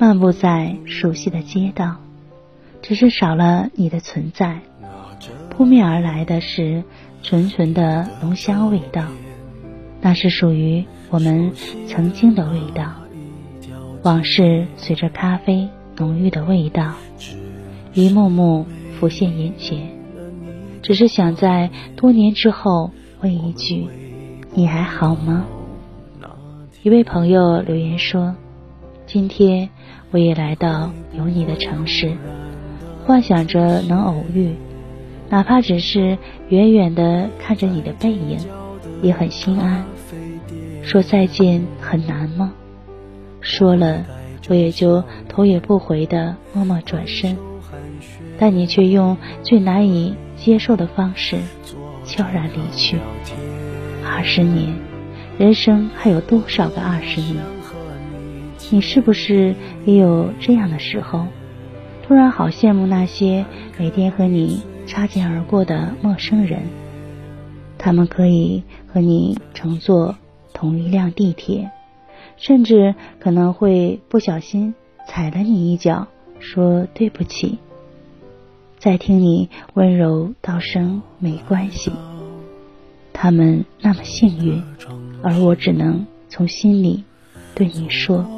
漫步在熟悉的街道，只是少了你的存在。扑面而来的是纯纯的浓香味道，那是属于我们曾经的味道。往事随着咖啡浓郁的味道，一幕幕浮现眼前。只是想在多年之后问一句：你还好吗？一位朋友留言说。今天我也来到有你的城市，幻想着能偶遇，哪怕只是远远的看着你的背影，也很心安。说再见很难吗？说了，我也就头也不回的默默转身，但你却用最难以接受的方式悄然离去。二十年，人生还有多少个二十年？你是不是也有这样的时候？突然好羡慕那些每天和你擦肩而过的陌生人，他们可以和你乘坐同一辆地铁，甚至可能会不小心踩了你一脚，说对不起。再听你温柔道声没关系，他们那么幸运，而我只能从心里对你说。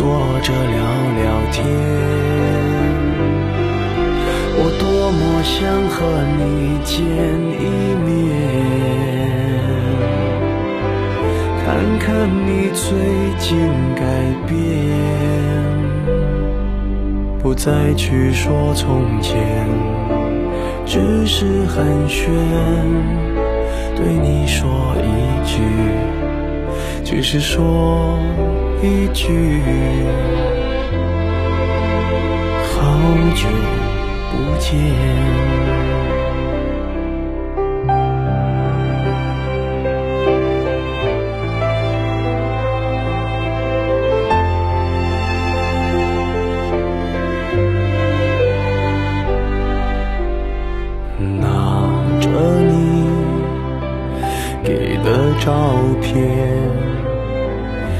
坐着聊聊天。我多么想和你见一面，看看你最近改变，不再去说从前，只是寒暄。对你说一句，只是说一句，好久不见。拿着你给的照片，